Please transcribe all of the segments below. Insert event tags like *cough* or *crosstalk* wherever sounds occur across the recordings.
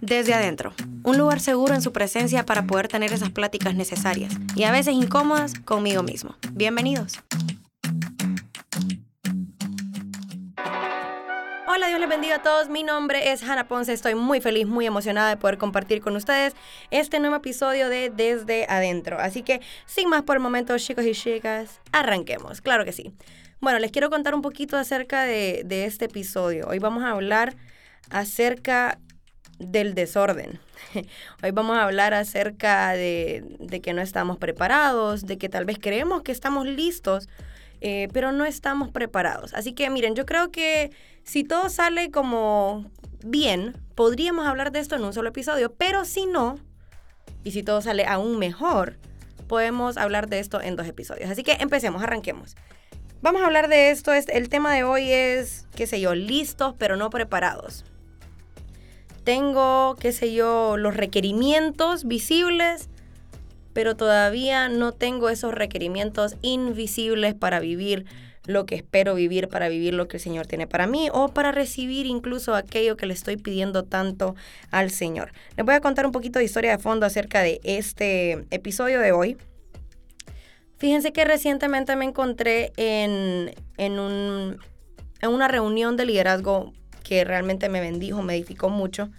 Desde adentro, un lugar seguro en su presencia para poder tener esas pláticas necesarias y a veces incómodas conmigo mismo. Bienvenidos. Hola, Dios les bendiga a todos. Mi nombre es Hannah Ponce. Estoy muy feliz, muy emocionada de poder compartir con ustedes este nuevo episodio de Desde Adentro. Así que, sin más por el momento, chicos y chicas, arranquemos. Claro que sí. Bueno, les quiero contar un poquito acerca de, de este episodio. Hoy vamos a hablar acerca del desorden. *laughs* Hoy vamos a hablar acerca de, que no estamos preparados, de que tal vez creemos que estamos listos, eh, pero no estamos preparados. Así que miren, yo creo que si todo sale como bien, podríamos hablar de esto en un solo episodio, pero si no, y si todo sale aún mejor, podemos hablar de esto en dos episodios. Así que empecemos, arranquemos. Vamos a hablar de esto. El tema de hoy es, qué sé yo, listos pero no preparados tengo, qué sé yo, los requerimientos visibles, pero todavía no tengo esos requerimientos invisibles para vivir lo que espero vivir, para vivir lo que el Señor tiene para mí o para recibir incluso aquello que le estoy pidiendo tanto al Señor. Les voy a contar un poquito de historia de fondo acerca de este episodio de hoy. Fíjense que recientemente me encontré en, en, un, en una reunión de liderazgo que realmente me bendijo, me edificó mucho.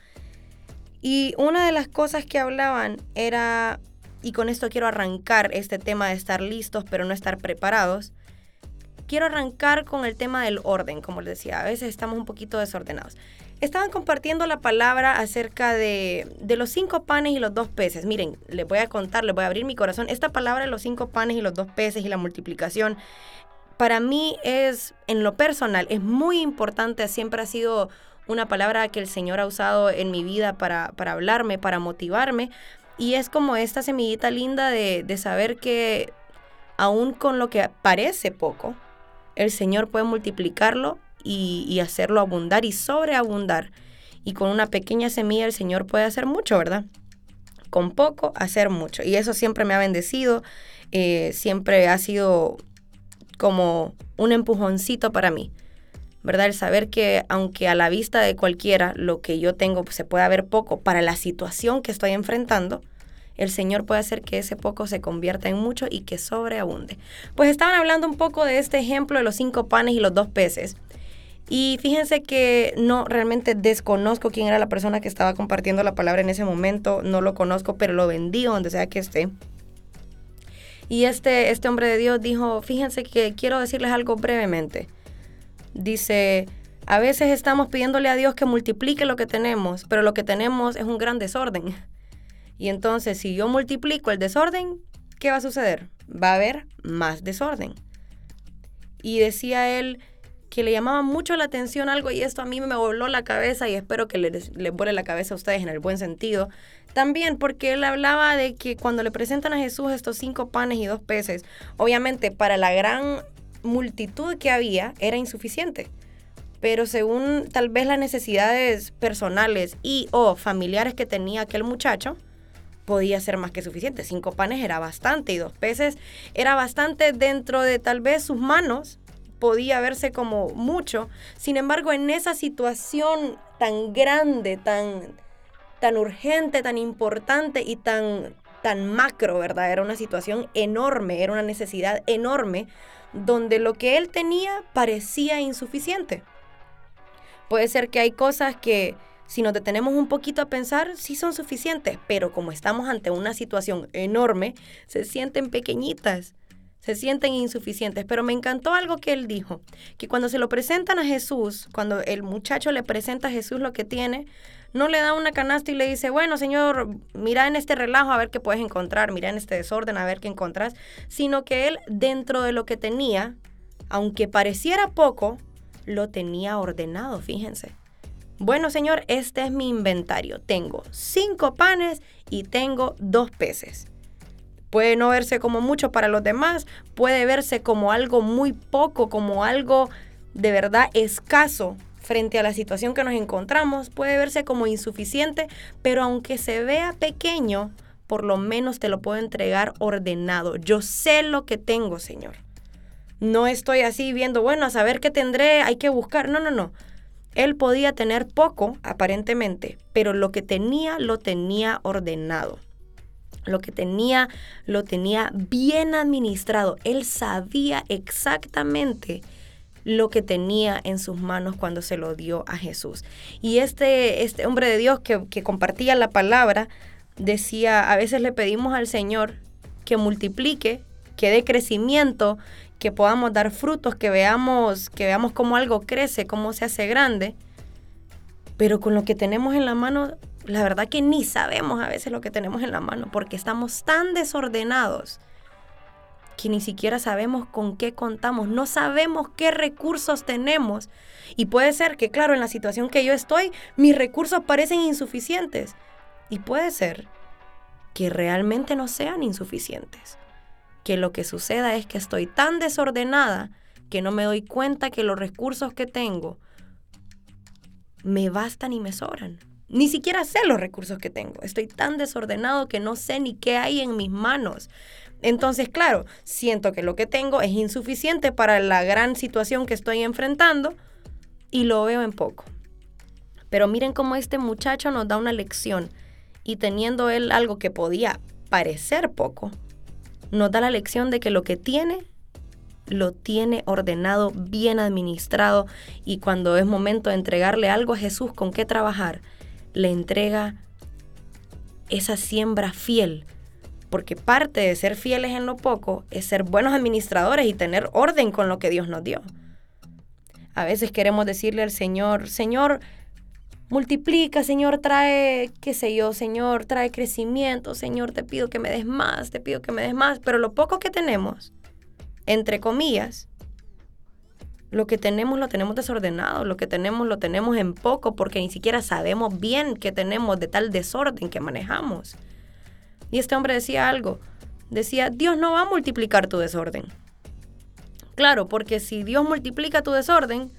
Y una de las cosas que hablaban era, y con esto quiero arrancar este tema de estar listos pero no estar preparados, quiero arrancar con el tema del orden, como les decía, a veces estamos un poquito desordenados. Estaban compartiendo la palabra acerca de, de, los cinco panes y los dos peces. Miren, les voy a contar, les voy a abrir mi corazón. Esta palabra de los cinco panes y los dos peces y la multiplicación para mí es, en lo personal, es muy importante, siempre ha sido una palabra que el Señor ha usado en mi vida para, para hablarme, para motivarme. Y es como esta semillita linda de, de saber que aún con lo que parece poco, el Señor puede multiplicarlo y, y, hacerlo abundar y sobreabundar. Y con una pequeña semilla el Señor puede hacer mucho, ¿verdad? Con poco hacer mucho. Y eso siempre me ha bendecido, eh, siempre ha sido como un empujoncito para mí, ¿verdad? El saber que aunque a la vista de cualquiera lo que yo tengo se pueda ver poco para la situación que estoy enfrentando, el Señor puede hacer que ese poco se convierta en mucho y que sobreabunde. Pues estaban hablando un poco de este ejemplo de los cinco panes y los dos peces. Y fíjense que no realmente desconozco quién era la persona que estaba compartiendo la palabra en ese momento, no lo conozco, pero lo bendigo donde sea que esté. Y este, este hombre de Dios dijo, fíjense que quiero decirles algo brevemente. Dice, a veces estamos pidiéndole a Dios que multiplique lo que tenemos, pero lo que tenemos es un gran desorden. Y entonces, si yo multiplico el desorden, ¿qué va a suceder? Va a haber más desorden. Y decía él, que le llamaba mucho la atención algo y esto a mí me voló la cabeza y espero que les, les vuele la cabeza a ustedes en el buen sentido. También porque él hablaba de que cuando le presentan a Jesús estos cinco panes y dos peces, obviamente para la gran multitud que había era insuficiente. Pero según tal vez las necesidades personales y o familiares que tenía aquel muchacho, podía ser más que suficiente. Cinco panes era bastante y dos peces era bastante dentro de tal vez sus manos podía verse como mucho. Sin embargo, en esa situación tan grande, tan, tan urgente, tan importante y tan, tan macro, ¿verdad? Era una situación enorme, era una necesidad enorme, donde lo que él tenía parecía insuficiente. Puede ser que hay cosas que si nos detenemos un poquito a pensar, sí son suficientes, pero como estamos ante una situación enorme, se sienten pequeñitas se sienten insuficientes. Pero me encantó algo que él dijo, que cuando se lo presentan a Jesús, cuando el muchacho le presenta a Jesús lo que tiene, no le da una canasta y le dice, bueno, Señor, mira en este relajo a ver qué puedes encontrar, mira en este desorden a ver qué encontrás, sino que él dentro de lo que tenía, aunque pareciera poco, lo tenía ordenado, fíjense. Bueno, Señor, este es mi inventario. Tengo cinco panes y tengo dos peces. Puede no verse como mucho para los demás, puede verse como algo muy poco, como algo de verdad escaso frente a la situación que nos encontramos, puede verse como insuficiente, pero aunque se vea pequeño, por lo menos te lo puedo entregar ordenado. Yo sé lo que tengo, Señor. No estoy así viendo, bueno, a saber qué tendré, hay que buscar. No, no, no. Él podía tener poco, aparentemente, pero lo que tenía lo tenía ordenado. Lo que tenía lo tenía bien administrado. Él sabía exactamente lo que tenía en sus manos cuando se lo dio a Jesús. Y este, este hombre de Dios que, que compartía la palabra decía, a veces le pedimos al Señor que multiplique, que dé crecimiento, que podamos dar frutos, que veamos, que veamos cómo algo crece, cómo se hace grande. Pero con lo que tenemos en la mano, la verdad que ni sabemos a veces lo que tenemos en la mano, porque estamos tan desordenados que ni siquiera sabemos con qué contamos, no sabemos qué recursos tenemos. Y puede ser que, claro, en la situación que yo estoy, mis recursos parecen insuficientes. Y puede ser que realmente no sean insuficientes que lo que suceda es que estoy tan desordenada que no me doy cuenta que los recursos que tengo me bastan y me sobran. Ni siquiera sé los recursos que tengo. Estoy tan desordenado que no sé ni qué hay en mis manos. Entonces, claro, siento que lo que tengo es insuficiente para la gran situación que estoy enfrentando y lo veo en poco. Pero miren cómo este muchacho nos da una lección y teniendo él algo que podía parecer poco, nos da la lección de que lo que tiene, lo tiene ordenado, bien administrado y cuando es momento de entregarle algo a Jesús con qué trabajar, le entrega esa siembra fiel. Porque parte de ser fieles en lo poco es ser buenos administradores y tener orden con lo que Dios nos dio. A veces queremos decirle al Señor, Señor, multiplica, Señor, trae, qué sé yo, Señor, trae crecimiento, Señor, te pido que me des más, te pido que me des más, pero lo poco que tenemos, entre comillas, lo que tenemos lo tenemos desordenado, lo que tenemos lo tenemos en poco porque ni siquiera sabemos bien qué tenemos de tal desorden que manejamos. Y este hombre decía algo, decía, Dios no va a multiplicar tu desorden. Claro, porque si Dios multiplica tu desorden,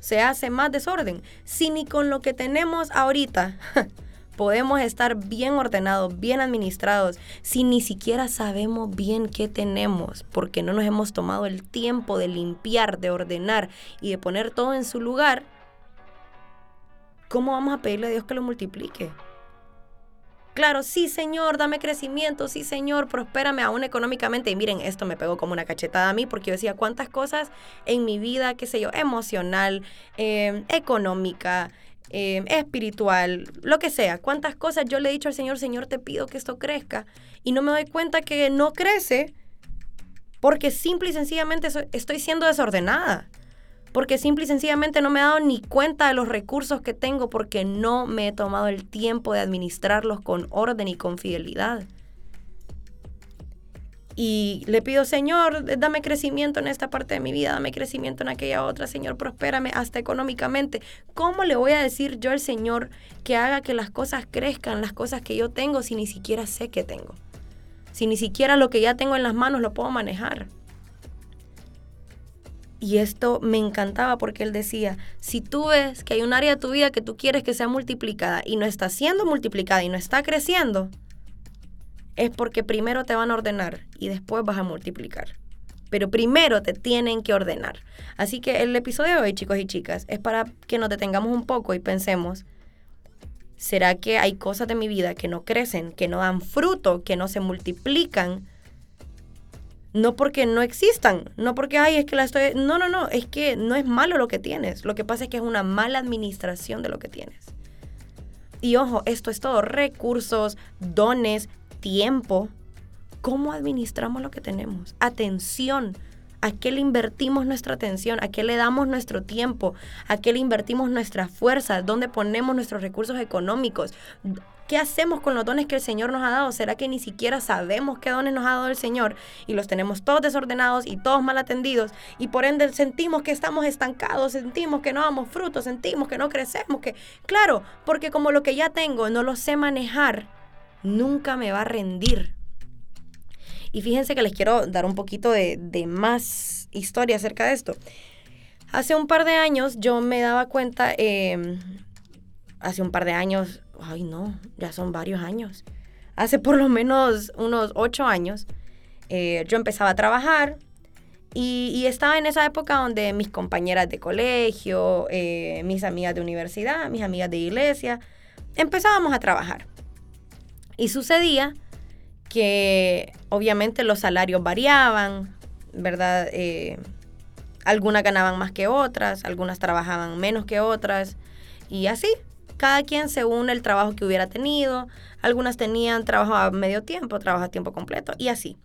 se hace más desorden. Si ni con lo que tenemos ahorita *laughs* podemos estar bien ordenados, bien administrados, si ni siquiera sabemos bien qué tenemos, porque no nos hemos tomado el tiempo de limpiar, de ordenar y de poner todo en su lugar, ¿cómo vamos a pedirle a Dios que lo multiplique? Claro, sí, Señor, dame crecimiento, sí, Señor, prospérame aún económicamente. Y miren, esto me pegó como una cachetada a mí porque yo decía cuántas cosas en mi vida, qué sé yo, emocional, em, económica, em, espiritual, lo que sea, cuántas cosas yo le he dicho al Señor, Señor, te pido que esto crezca. Y no me doy cuenta que no crece porque simple y sencillamente estoy siendo desordenada porque simple y sencillamente no me he dado ni cuenta de los recursos que tengo porque no me he tomado el tiempo de administrarlos con orden y con fidelidad. Y le pido, Señor, dame crecimiento en esta parte de mi vida, dame crecimiento en aquella otra, Señor, prospérame hasta económicamente. ¿Cómo le voy a decir yo al Señor que haga que las cosas crezcan, las cosas que yo tengo, si ni siquiera sé que tengo? Si ni siquiera lo que ya tengo en las manos lo puedo manejar. Y esto me encantaba porque él decía, si tú ves que hay un área de tu vida que tú quieres que sea multiplicada y no está siendo multiplicada y no está creciendo, es porque primero te van a ordenar y después vas a multiplicar. Pero primero te tienen que ordenar. Así que el episodio de hoy, chicos y chicas, es para que nos detengamos un poco y pensemos, ¿será que hay cosas de mi vida que no crecen, que no dan fruto, que no se multiplican? no porque no existan, no porque, ay, es que la estoy... No, no, no, es que no es malo lo que tienes. Lo que pasa es que es una mala administración de lo que tienes. Y ojo, esto es todo, recursos, dones, tiempo. ¿Cómo administramos lo que tenemos? Atención. ¿A qué le invertimos nuestra atención? ¿A qué le damos nuestro tiempo? ¿A qué le invertimos nuestra fuerza? ¿Dónde ponemos nuestros recursos económicos? ¿Qué hacemos con los dones que el Señor nos ha dado? ¿Será que ni siquiera sabemos qué dones nos ha dado el Señor y los tenemos todos desordenados y todos mal atendidos y por ende sentimos que estamos estancados, sentimos que no damos frutos, sentimos que no crecemos, que claro, porque como lo que ya tengo no lo sé manejar, nunca me va a rendir. Y fíjense que les quiero dar un poquito de, más historia acerca de esto. Hace un par de años yo me daba cuenta, em, hace un par de años ay no, ya son varios años. Hace por lo menos unos ocho años, eh, yo empezaba a trabajar Y, estaba en esa época donde mis compañeras de colegio, eh, mis amigas de universidad, mis amigas de iglesia, empezábamos a trabajar. Y sucedía que obviamente los salarios variaban, ¿verdad? Eh, algunas ganaban más que otras, algunas trabajaban menos que otras y así, cada quien según el trabajo que hubiera tenido, algunas tenían trabajo a medio tiempo, trabajo a tiempo completo y así.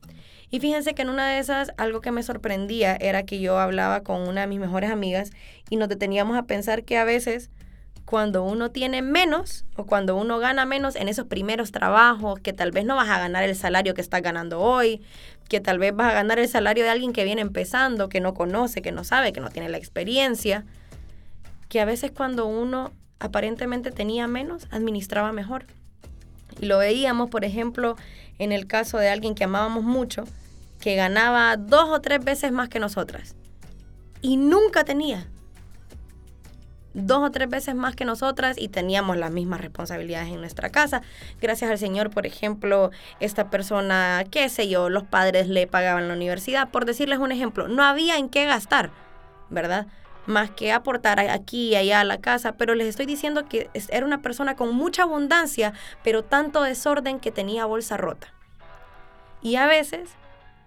Y fíjense que en una de esas algo que me sorprendía era que yo hablaba con una de mis mejores amigas y nos deteníamos a pensar que a veces cuando uno tiene menos o cuando uno gana menos en esos primeros trabajos, que tal vez no vas a ganar el salario que estás ganando hoy, que tal vez vas a ganar el salario de alguien que viene empezando, que no conoce, que no sabe, que no tiene la experiencia, que a veces cuando uno aparentemente tenía menos, administraba mejor. Y lo veíamos, por ejemplo, en el caso de alguien que amábamos mucho, que ganaba dos o tres veces más que nosotras. Y nunca tenía dos o tres veces más que nosotras y teníamos las mismas responsabilidades en nuestra casa. Gracias al Señor, por ejemplo, esta persona, qué sé yo, los padres le pagaban la universidad, por decirles un ejemplo, no había en qué gastar, ¿verdad? Más que aportar aquí y allá a la casa, pero les estoy diciendo que era una persona con mucha abundancia, pero tanto desorden que tenía bolsa rota. Y a veces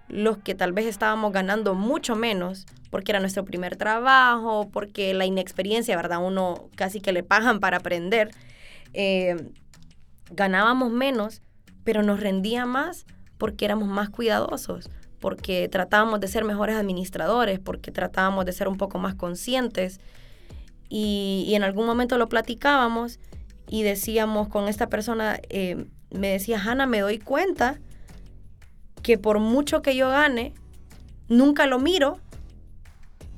los que tal vez estábamos ganando mucho menos porque era nuestro primer trabajo, porque la inexperiencia, ¿verdad? Uno casi que le pagan para aprender. Eh, ganábamos menos, pero nos rendía más porque éramos más cuidadosos, porque tratábamos de ser mejores administradores, porque tratábamos de ser un poco más conscientes. Y, en algún momento lo platicábamos y decíamos con esta persona, eh, me decía, Hanna, me doy cuenta que por mucho que yo gane, nunca lo miro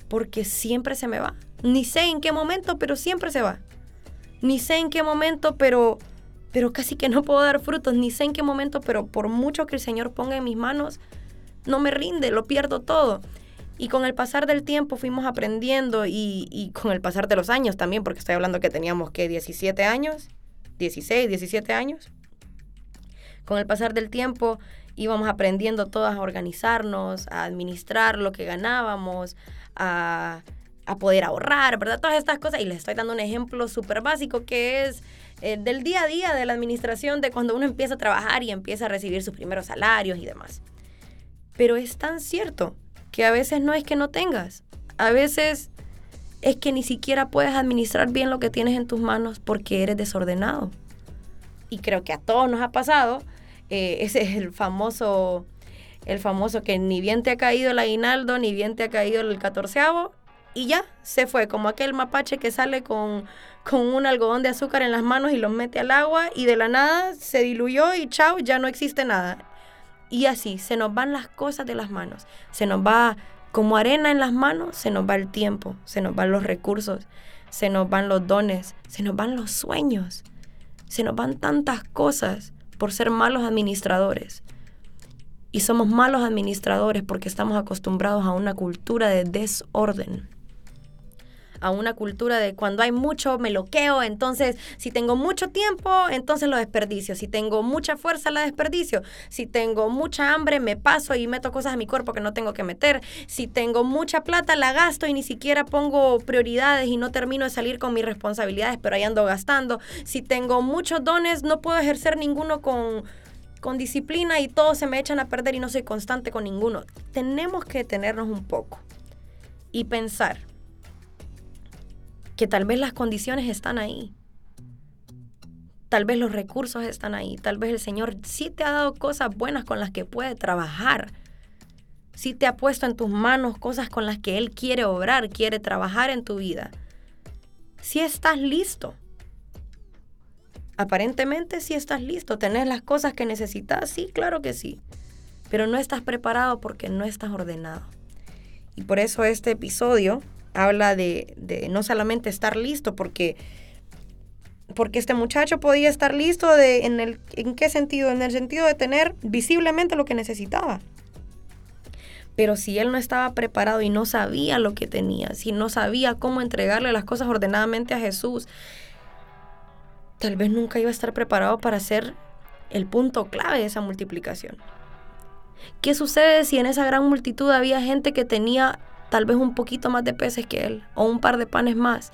porque siempre se me va. Ni sé en qué momento, pero siempre se va. Ni sé en qué momento, pero pero casi que no puedo dar frutos, ni sé en qué momento, pero por mucho que el Señor ponga en mis manos, no me rinde, lo pierdo todo. Y con el pasar del tiempo fuimos aprendiendo y, y con el pasar de los años también, porque estoy hablando que teníamos que 17 años, 16, 17 años. Con el pasar del tiempo íbamos aprendiendo todas a organizarnos, a administrar lo que ganábamos, a, poder ahorrar, ¿verdad? Todas estas cosas. Y les estoy dando un ejemplo súper básico que es eh, del día a día de la administración, de cuando uno empieza a trabajar y empieza a recibir sus primeros salarios y demás. Pero es tan cierto que a veces no es que no tengas, a veces es que ni siquiera puedes administrar bien lo que tienes en tus manos porque eres desordenado. Y creo que a todos nos ha pasado eh, *laughs* ese es el famoso, el famoso que ni bien te ha caído el aguinaldo, ni bien te ha caído el catorceavo, y ya se fue, como aquel mapache que sale con, con un algodón de azúcar en las manos y los mete al agua y de la nada se diluyó y chao, ya no existe nada. Y así, se nos van las cosas de las manos, se nos va como arena en las manos, se nos va el tiempo, se nos van los recursos, se nos van los dones, se nos van los sueños, se nos van tantas cosas por ser malos administradores. Y somos malos administradores porque estamos acostumbrados a una cultura de desorden. A una cultura de cuando hay mucho me loqueo, entonces si tengo mucho tiempo, entonces lo desperdicio. Si tengo mucha fuerza, la desperdicio. Si tengo mucha hambre, me paso y meto cosas a mi cuerpo que no tengo que meter. Si tengo mucha plata, la gasto y ni siquiera pongo prioridades y no termino de salir con mis responsabilidades, pero ahí ando gastando. Si tengo muchos dones, no puedo ejercer ninguno con, con disciplina y todos se me echan a perder y no soy constante con ninguno. Tenemos que detenernos un poco y pensar que tal vez las condiciones están ahí. Tal vez los recursos están ahí. Tal vez el Señor sí te ha dado cosas buenas con las que puede trabajar. Sí te ha puesto en tus manos cosas con las que Él quiere obrar, quiere trabajar en tu vida. Si estás listo. Aparentemente sí estás listo. ¿Tenés las cosas que necesitas? Sí, claro que sí. Pero no estás preparado porque no estás ordenado. Y por eso este episodio habla de, no solamente estar listo, porque, porque este muchacho podía estar listo de, en, el, ¿en qué sentido? En el sentido de tener visiblemente lo que necesitaba. Pero si él no estaba preparado y no sabía lo que tenía, si no sabía cómo entregarle las cosas ordenadamente a Jesús, tal vez nunca iba a estar preparado para ser el punto clave de esa multiplicación. ¿Qué sucede si en esa gran multitud había gente que tenía tal vez un poquito más de peces que él o un par de panes más,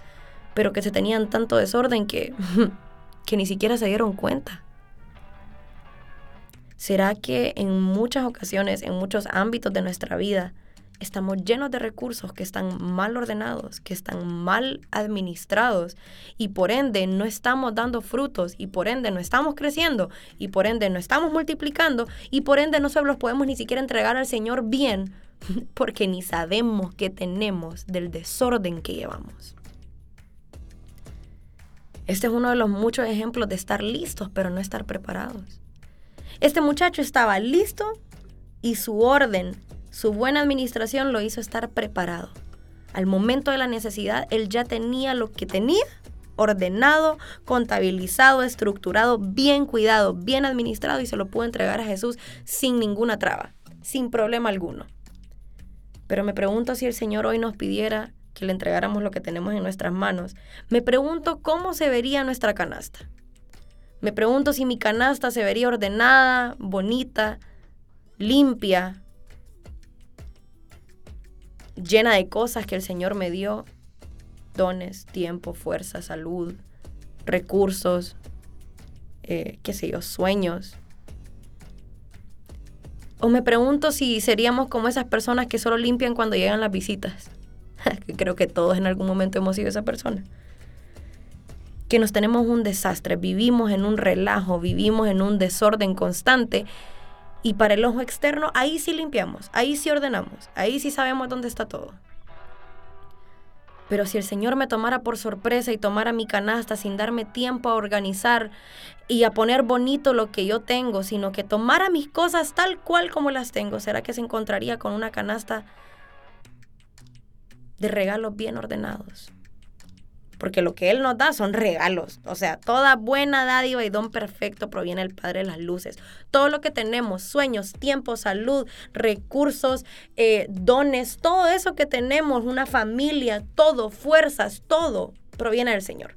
pero que se tenían tanto desorden que, *laughs* que ni siquiera se dieron cuenta? ¿Será que en muchas ocasiones, en muchos ámbitos de nuestra vida, estamos llenos de recursos que están mal ordenados, que están mal administrados y por ende no estamos dando frutos y por ende no estamos creciendo y por ende no estamos multiplicando y por ende no se los podemos ni siquiera entregar al Señor bien *laughs* porque ni sabemos qué tenemos del desorden que llevamos. Este es uno de los muchos ejemplos de estar listos pero no estar preparados. Este muchacho estaba listo y su orden su buena administración lo hizo estar preparado. Al momento de la necesidad, él ya tenía lo que tenía ordenado, contabilizado, estructurado, bien cuidado, bien administrado y se lo pudo entregar a Jesús sin ninguna traba, sin problema alguno. Pero me pregunto si el Señor hoy nos pidiera que le entregáramos lo que tenemos en nuestras manos. Me pregunto cómo se vería nuestra canasta. Me pregunto si mi canasta se vería ordenada, bonita, limpia, llena de cosas que el Señor me dio, dones, tiempo, fuerza, salud, recursos, eh, qué sé yo, sueños. O me pregunto si seríamos como esas personas que solo limpian cuando llegan las visitas. *laughs* Creo que todos en algún momento hemos sido esa persona. Que nos tenemos un desastre, vivimos en un relajo, vivimos en un desorden constante y para el ojo externo, ahí sí limpiamos, ahí sí ordenamos, ahí sí sabemos dónde está todo. Pero si el Señor me tomara por sorpresa y tomara mi canasta sin darme tiempo a organizar y a poner bonito lo que yo tengo, sino que tomara mis cosas tal cual como las tengo, ¿será que se encontraría con una canasta de regalos bien ordenados? Porque lo que Él nos da son regalos. O sea, toda buena dádiva y don perfecto proviene del Padre de las Luces. Todo lo que tenemos, sueños, tiempo, salud, recursos, eh, dones, todo eso que tenemos, una familia, todo, fuerzas, todo proviene del Señor.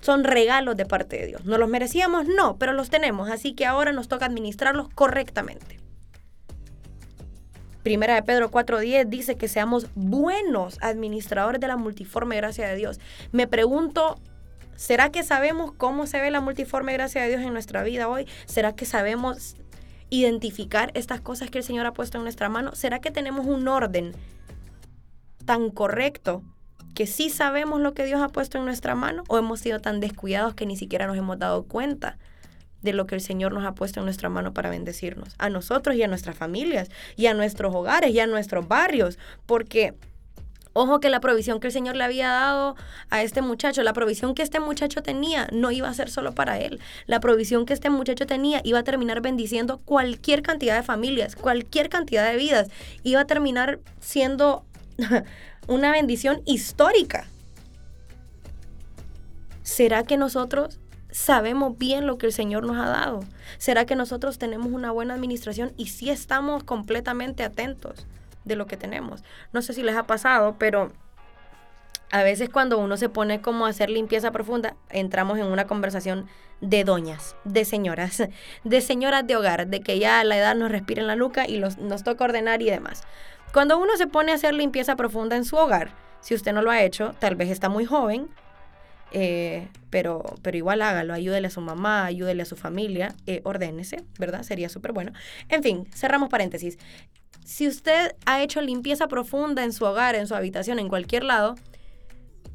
Son regalos de parte de Dios. ¿No los merecíamos? No, pero los tenemos. Así que ahora nos toca administrarlos correctamente. Primera de Pedro 4.10 dice que seamos buenos administradores de la multiforme gracia de Dios. Me pregunto, ¿será que sabemos cómo se ve la multiforme gracia de Dios en nuestra vida hoy? ¿Será que sabemos identificar estas cosas que el Señor ha puesto en nuestra mano? ¿Será que tenemos un orden tan correcto que sí sabemos lo que Dios ha puesto en nuestra mano o hemos sido tan descuidados que ni siquiera nos hemos dado cuenta? De lo que el Señor nos ha puesto en nuestra mano para bendecirnos, a nosotros y a nuestras familias, y a nuestros hogares y a nuestros barrios, porque Ojo que la provisión que el Señor le había dado a este muchacho, la provisión que este muchacho tenía, no iba a ser solo para él. La provisión que este muchacho tenía iba a terminar bendiciendo cualquier cantidad de familias, cualquier cantidad de vidas. Iba a terminar siendo *laughs* una bendición histórica. ¿Será que nosotros sabemos bien lo que el Señor nos ha dado? ¿Será que nosotros tenemos una buena administración y si estamos completamente atentos de lo que tenemos? No sé si les ha pasado, pero a veces cuando uno se pone como a hacer limpieza profunda, entramos en una conversación de doñas, de señoras, *laughs* de señoras de hogar, de que ya la edad nos respira en la nuca y nos toca ordenar y demás. Cuando uno se pone a hacer limpieza profunda en su hogar, si usted no lo ha hecho, tal vez está muy joven, eh, pero, pero igual hágalo, ayúdele a su mamá, ayúdele a su familia, eh, ordénese, ¿verdad? Sería súper bueno. En fin, cerramos paréntesis. Si usted ha hecho limpieza profunda en su hogar, en su habitación, en cualquier lado,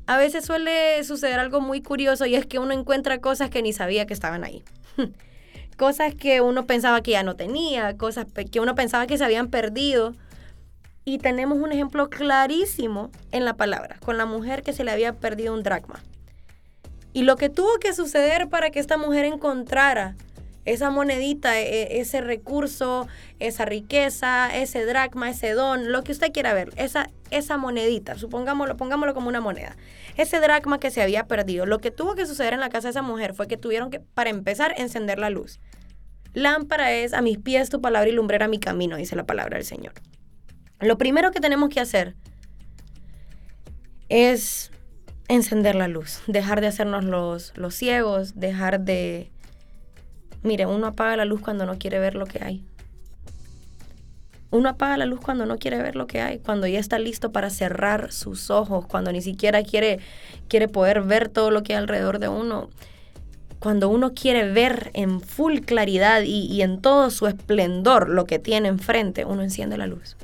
a veces suele suceder algo muy curioso y es que uno encuentra cosas que ni sabía que estaban ahí. *laughs* cosas que uno pensaba que ya no tenía, cosas que uno pensaba que se habían perdido. Y tenemos un ejemplo clarísimo en la palabra, con la mujer que se le había perdido un dracma. Y lo que tuvo que suceder para que esta mujer encontrara esa monedita, e, e, ese recurso, esa riqueza, ese dracma, ese don, lo que usted quiera ver, esa, esa monedita, supongámoslo, pongámoslo como una moneda, ese dracma que se había perdido, lo que tuvo que suceder en la casa de esa mujer fue que tuvieron que, para empezar, encender la luz. Lámpara es a mis pies tu palabra y lumbrera mi camino, dice la palabra del Señor. Lo primero que tenemos que hacer es encender la luz, dejar de hacernos los, los ciegos, dejar de... Mire, uno apaga la luz cuando no quiere ver lo que hay. Uno apaga la luz cuando no quiere ver lo que hay, cuando ya está listo para cerrar sus ojos, cuando ni siquiera quiere, quiere poder ver todo lo que hay alrededor de uno. Cuando uno quiere ver en full claridad y, y en todo su esplendor lo que tiene enfrente, uno enciende la luz.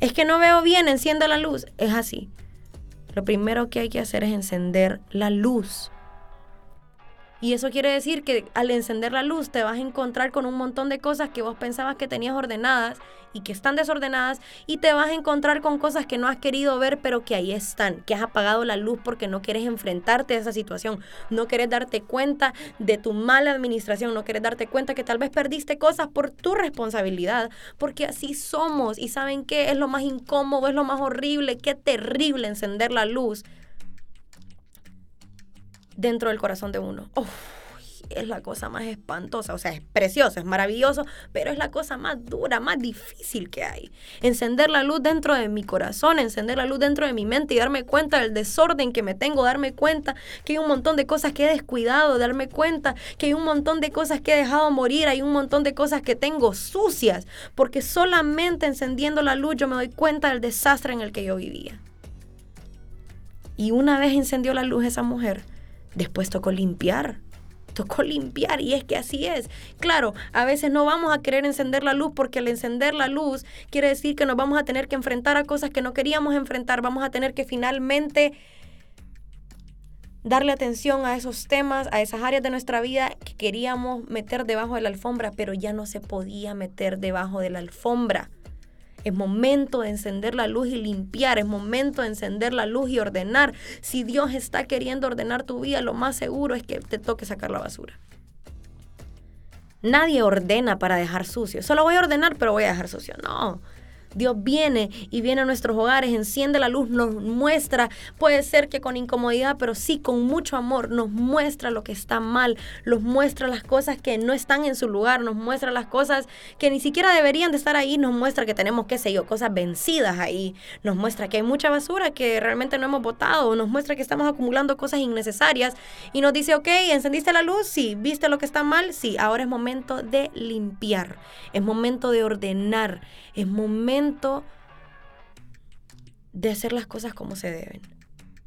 Es que no veo bien, enciende la luz. Es así. Lo primero que hay que hacer es encender la luz. Y eso quiere decir que al encender la luz te vas a encontrar con un montón de cosas que vos pensabas que tenías ordenadas y que están desordenadas y te vas a encontrar con cosas que no has querido ver pero que ahí están, que has apagado la luz porque no quieres enfrentarte a esa situación, no quieres darte cuenta de tu mala administración, no quieres darte cuenta que tal vez perdiste cosas por tu responsabilidad, porque así somos y saben qué es lo más incómodo, es lo más horrible, qué terrible encender la luz dentro del corazón de uno. es la cosa más espantosa, o sea, es precioso, es maravilloso, pero es la cosa más dura, más difícil que hay. Encender la luz dentro de mi corazón, encender la luz dentro de mi mente y darme cuenta del desorden que me tengo, darme cuenta que hay un montón de cosas que he descuidado, darme cuenta que hay un montón de cosas que he dejado morir, hay un montón de cosas que tengo sucias, porque solamente encendiendo la luz yo me doy cuenta del desastre en el que yo vivía. Y una vez encendió la luz esa mujer, Después tocó limpiar. Tocó limpiar y es que así es. Claro, a veces no vamos a querer encender la luz porque al encender la luz quiere decir que nos vamos a tener que enfrentar a cosas que no queríamos enfrentar. Vamos a tener que finalmente darle atención a esos temas, a esas áreas de nuestra vida que queríamos meter debajo de la alfombra, pero ya no se podía meter debajo de la alfombra. Es momento de encender la luz y limpiar. Es momento de encender la luz y ordenar. Si Dios está queriendo ordenar tu vida, lo más seguro es que te toque sacar la basura. Nadie ordena para dejar sucio. Solo voy a ordenar, pero voy a dejar sucio. No. Dios viene y viene a nuestros hogares, enciende la luz, nos muestra, puede ser que con incomodidad, pero sí con mucho amor, nos muestra lo que está mal, nos muestra las cosas que no están en su lugar, nos muestra las cosas que ni siquiera deberían de estar ahí, nos muestra que tenemos, qué sé yo, cosas vencidas ahí, nos muestra que hay mucha basura que realmente no hemos botado, nos muestra que estamos acumulando cosas innecesarias y nos dice, ok, encendiste la luz, sí, viste lo que está mal, sí, ahora es momento de limpiar, es momento de ordenar, es momento de hacer las cosas como se deben.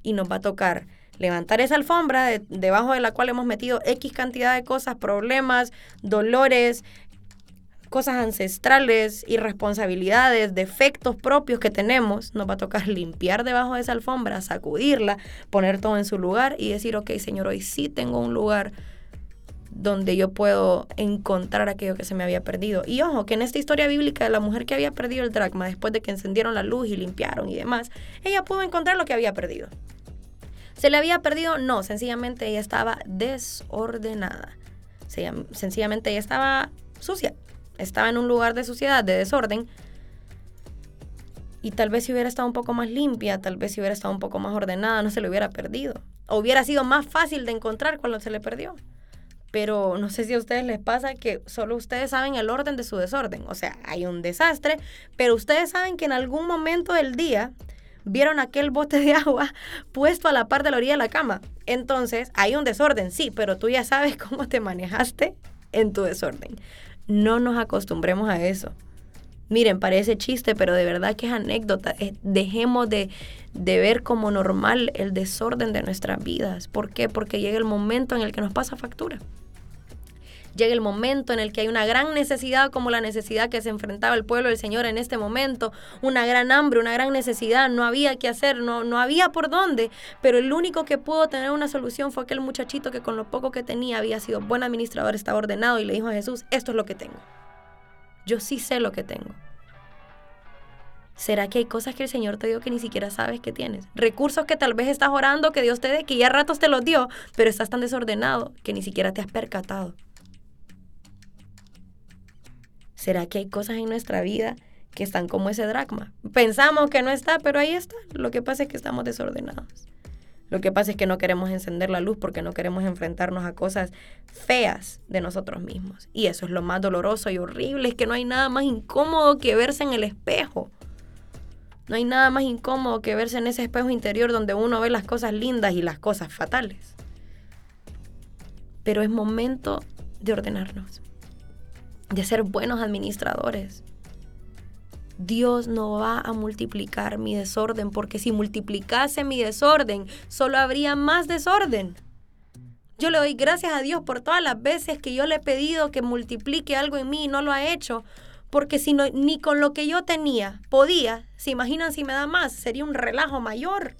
Y nos va a tocar levantar esa alfombra debajo de la cual hemos metido X cantidad de cosas, problemas, dolores, cosas ancestrales, irresponsabilidades, defectos propios que tenemos, nos va a tocar limpiar debajo de esa alfombra, sacudirla, poner todo en su lugar y decir, ok, Señor, hoy sí tengo un lugar donde yo puedo encontrar aquello que se me había perdido. Y ojo, que en esta historia bíblica de la mujer que había perdido el dracma después de que encendieron la luz y limpiaron y demás, ella pudo encontrar lo que había perdido. ¿Se le había perdido? No, sencillamente ella estaba desordenada. Sencillamente ella estaba sucia. Estaba en un lugar de suciedad, de desorden. Y tal vez si hubiera estado un poco más limpia, tal vez si hubiera estado un poco más ordenada, no se le hubiera perdido. O hubiera sido más fácil de encontrar cuando se le perdió pero no sé si a ustedes les pasa que solo ustedes saben el orden de su desorden. O sea, hay un desastre, pero ustedes saben que en algún momento del día vieron aquel bote de *laughs* agua puesto a la par de la orilla de la cama. Entonces, hay un desorden, sí, pero tú ya sabes *laughs* cómo te manejaste en tu desorden. No nos acostumbremos a eso. Miren, parece chiste, pero de verdad que es anécdota. Eh, dejemos de, de ver como normal el desorden de nuestras vidas. ¿Por qué? Porque llega el momento en el que nos pasa factura llega el momento en el que hay una gran necesidad como la necesidad que se enfrentaba el pueblo del Señor en este momento, una gran hambre, una gran necesidad, no había que hacer, no, no había por dónde, pero el único que pudo tener una solución fue aquel muchachito que con lo poco que tenía había sido buen administrador, estaba ordenado y le dijo a Jesús, esto es lo que tengo. Yo sí sé lo que tengo. ¿Será que hay cosas que el Señor te dio que ni siquiera sabes que tienes? Recursos que tal vez estás orando que Dios te dé, que ya ratos te los dio, pero estás tan desordenado que ni siquiera te has percatado. ¿Será que hay cosas en nuestra vida que están como ese dracma? Pensamos que no está, pero ahí está. Lo que pasa es que estamos desordenados. Lo que pasa es que no queremos encender la luz porque no queremos enfrentarnos a cosas feas de nosotros mismos. Y eso es lo más doloroso y horrible, es que no hay nada más incómodo que verse en el espejo. No hay nada más incómodo que verse en ese espejo interior donde uno ve las cosas lindas y las cosas fatales. Pero es momento de ordenarnos de ser buenos administradores. Dios no va a multiplicar mi desorden, porque si multiplicase mi desorden, solo habría más desorden. Yo le doy gracias a Dios por todas las veces que yo le he pedido que multiplique algo en mí y no lo ha hecho, porque si no, ni con lo que yo tenía podía, se imaginan si me da más, sería un relajo mayor.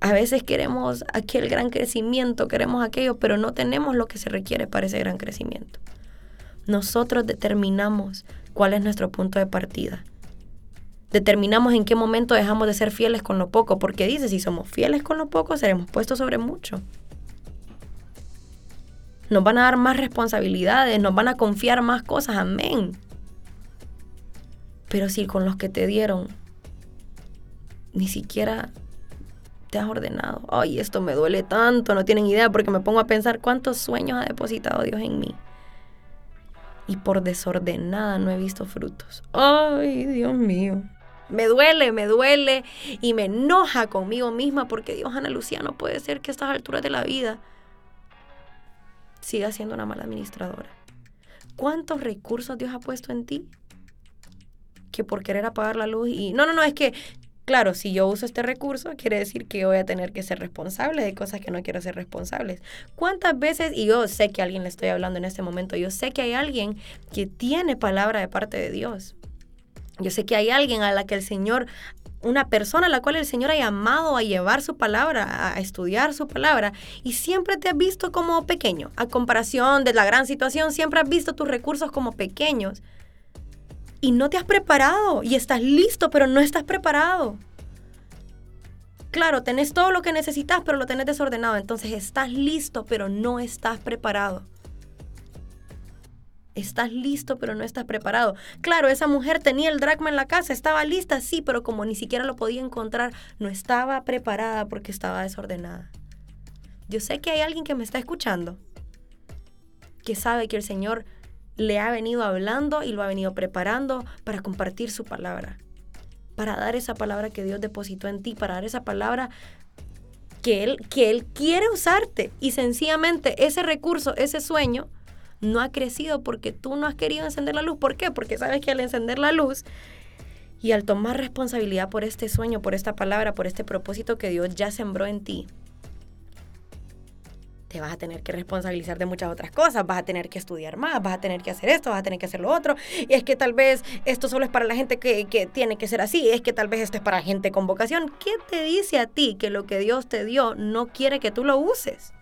A veces queremos aquel gran crecimiento, queremos aquello, pero no tenemos lo que se requiere para ese gran crecimiento. Nosotros determinamos cuál es nuestro punto de partida. Determinamos en qué momento dejamos de ser fieles con lo poco, porque dice, si somos fieles con lo poco, seremos puestos sobre mucho. Nos van a dar más responsabilidades, nos van a confiar más cosas, amén. Pero si con los que te dieron ni siquiera te has ordenado. Ay, esto me duele tanto, no tienen idea porque me pongo a pensar cuántos sueños ha depositado Dios en mí. Y por desordenada no he visto frutos. Ay, Dios mío. Me duele, me duele y me enoja conmigo misma porque Dios, Ana Lucía, no puede ser que a estas alturas de la vida siga siendo una mala administradora. ¿Cuántos recursos Dios ha puesto en ti? Que por querer apagar la luz y... No, no, no, es que Claro, si yo uso este recurso, quiere decir que voy a tener que ser responsable de cosas que no quiero ser responsables. ¿Cuántas veces, y yo sé que a alguien le estoy hablando en este momento, yo sé que hay alguien que tiene palabra de parte de Dios. Yo sé que hay alguien a la que el Señor, una persona a la cual el Señor ha llamado a llevar su palabra, a estudiar su palabra, y siempre te has visto como pequeño. A comparación de la gran situación, siempre has visto tus recursos como pequeños y no te has preparado y estás listo, pero no estás preparado. Claro, tenés todo lo que necesitas, pero lo tenés desordenado. Entonces estás listo, pero no estás preparado. Estás listo, pero no estás preparado. Claro, esa mujer tenía el dracma en la casa, estaba lista, sí, pero como ni siquiera lo podía encontrar, no estaba preparada porque estaba desordenada. Yo sé que hay alguien que me está escuchando, que sabe que el Señor le ha venido hablando y lo ha venido preparando para compartir su palabra, para dar esa palabra que Dios depositó en ti, para dar esa palabra que Él, que él quiere usarte. Y sencillamente ese recurso, ese sueño, no ha crecido porque tú no has querido encender la luz. ¿Por qué? Porque sabes que al encender la luz y al tomar responsabilidad por este sueño, por esta palabra, por este propósito que Dios ya sembró en ti, te vas a tener que responsabilizar de muchas otras cosas, vas a tener que estudiar más, vas a tener que hacer esto, vas a tener que hacer lo otro, y es que tal vez esto solo es para la gente que, que tiene que ser así, es que tal vez esto es para gente con vocación. ¿Qué te dice a ti que lo que Dios te dio no quiere que tú lo uses?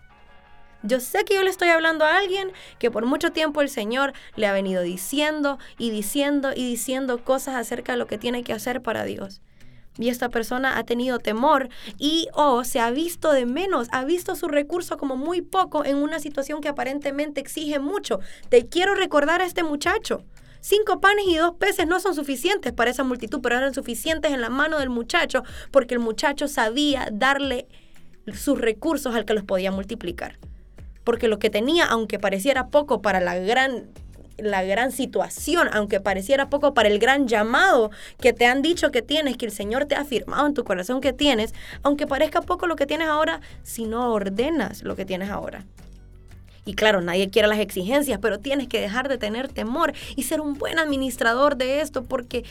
Yo sé que yo le estoy hablando a alguien que por mucho tiempo el Señor le ha venido diciendo y diciendo y diciendo cosas acerca de lo que tiene que hacer para Dios y esta persona ha tenido temor y o se ha visto de menos, ha visto su recurso como muy poco en una situación que aparentemente exige mucho. Te quiero recordar a este muchacho. Cinco panes y dos peces no son suficientes para esa multitud, pero eran suficientes en la mano del muchacho porque el muchacho sabía darle sus recursos al que los podía multiplicar. Porque lo que tenía, aunque pareciera poco para la gran la gran situación, aunque pareciera poco para el gran llamado que te han dicho que tienes, que el Señor te ha afirmado en tu corazón que tienes, aunque parezca poco lo que tienes ahora, si no ordenas lo que tienes ahora. Y claro, nadie quiere las exigencias, pero tienes que dejar de tener temor y ser un buen administrador de esto porque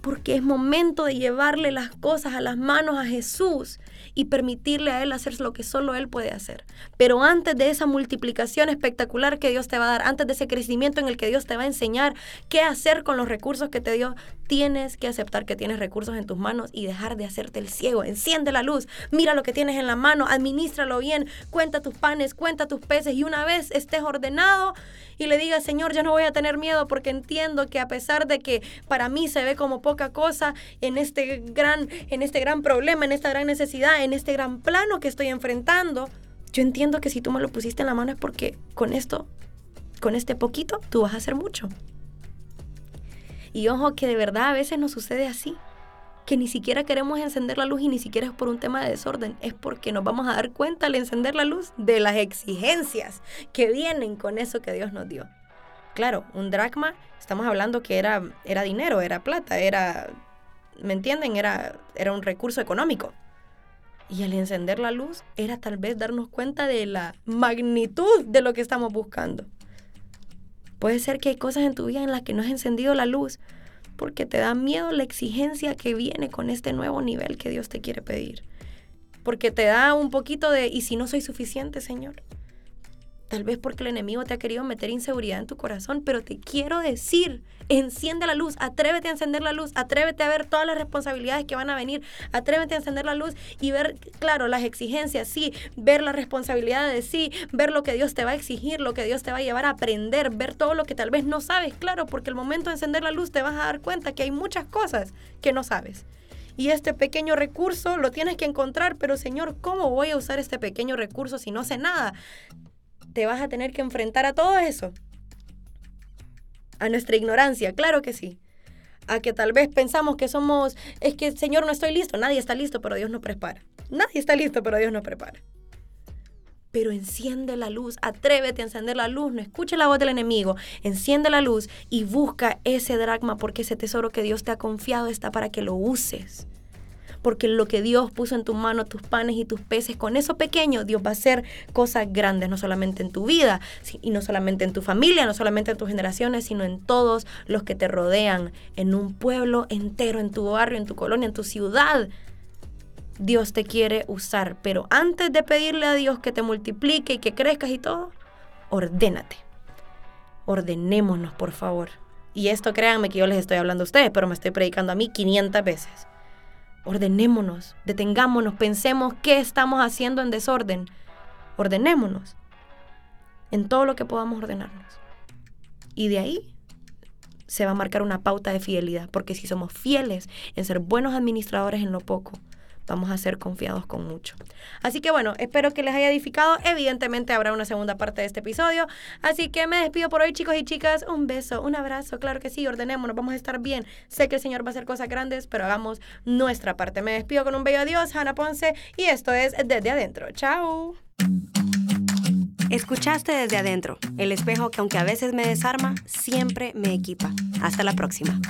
porque es momento de llevarle las cosas a las manos a Jesús y permitirle a Él hacer lo que solo Él puede hacer. Pero antes de esa multiplicación espectacular que Dios te va a dar, antes de ese crecimiento en el que Dios te va a enseñar qué hacer con los recursos que te dio, tienes que aceptar que tienes recursos en tus manos y dejar de hacerte el ciego. Enciende la luz, mira lo que tienes en la mano, administralo bien, cuenta tus panes, cuenta tus peces y una vez estés ordenado y le digas, Señor, yo no voy a tener miedo porque entiendo que a pesar de que para mí se ve como poca cosa en este gran, en este gran problema, en esta gran necesidad, en este gran plano que estoy enfrentando, yo entiendo que si tú me lo pusiste en la mano es porque con esto, con este poquito, tú vas a hacer mucho. Y ojo que de verdad a veces nos sucede así, que ni siquiera queremos encender la luz y ni siquiera es por un tema de desorden, es porque nos vamos a dar cuenta al encender la luz de las exigencias que vienen con eso que Dios nos dio. Claro, un dracma, estamos hablando que era, era dinero, era plata, era, ¿me entienden? Era, era un recurso económico. Y al encender la luz era tal vez darnos cuenta de la magnitud de lo que estamos buscando. Puede ser que hay cosas en tu vida en las que no has encendido la luz porque te da miedo la exigencia que viene con este nuevo nivel que Dios te quiere pedir. Porque te da un poquito de, ¿y si no soy suficiente, Señor? Tal vez porque el enemigo te ha querido meter inseguridad en tu corazón, pero te quiero decir, enciende la luz, atrévete a encender la luz, atrévete a ver todas las responsabilidades que van a venir, atrévete a encender la luz y ver, claro, las exigencias, sí, ver las responsabilidades, sí, ver lo que Dios te va a exigir, lo que Dios te va a llevar a aprender, ver todo lo que tal vez no sabes, claro, porque el momento de encender la luz te vas a dar cuenta que hay muchas cosas que no sabes. Y este pequeño recurso lo tienes que encontrar, pero Señor, ¿cómo voy a usar este pequeño recurso si no sé nada? Te vas a tener que enfrentar a todo eso. A nuestra ignorancia, claro que sí. A que tal vez pensamos que somos, es que Señor no estoy listo, nadie está listo, pero Dios nos prepara. Nadie está listo, pero Dios nos prepara. Pero enciende la luz, atrévete a encender la luz, no escuche la voz del enemigo, enciende la luz y busca ese dracma porque ese tesoro que Dios te ha confiado está para que lo uses porque lo que Dios puso en tu mano, tus panes y tus peces, con eso pequeño Dios va a hacer cosas grandes, no solamente en tu vida, y no solamente en tu familia, no solamente en tus generaciones, sino en todos los que te rodean, en un pueblo entero, en tu barrio, en tu colonia, en tu ciudad. Dios te quiere usar, pero antes de pedirle a Dios que te multiplique y que crezcas y todo, ordénate. Ordenémonos, por favor. Y esto créanme que yo les estoy hablando a ustedes, pero me estoy predicando a mí 500 veces. Ordenémonos, detengámonos, pensemos qué estamos haciendo en desorden. Ordenémonos en todo lo que podamos ordenarnos. Y de ahí se va a marcar una pauta de fidelidad, porque si somos fieles en ser buenos administradores en lo poco, vamos a ser confiados con mucho. Así que bueno, espero que les haya edificado. Evidentemente habrá una segunda parte de este episodio. Así que me despido por hoy, chicos y chicas. Un beso, un abrazo. Claro que sí, ordenémonos, vamos a estar bien. Sé que el Señor va a hacer cosas grandes, pero hagamos nuestra parte. Me despido con un bello adiós, Hanna Ponce, y esto es Desde Adentro. Chao. Escuchaste desde adentro, el espejo que aunque a veces me desarma, siempre me equipa. Hasta la próxima.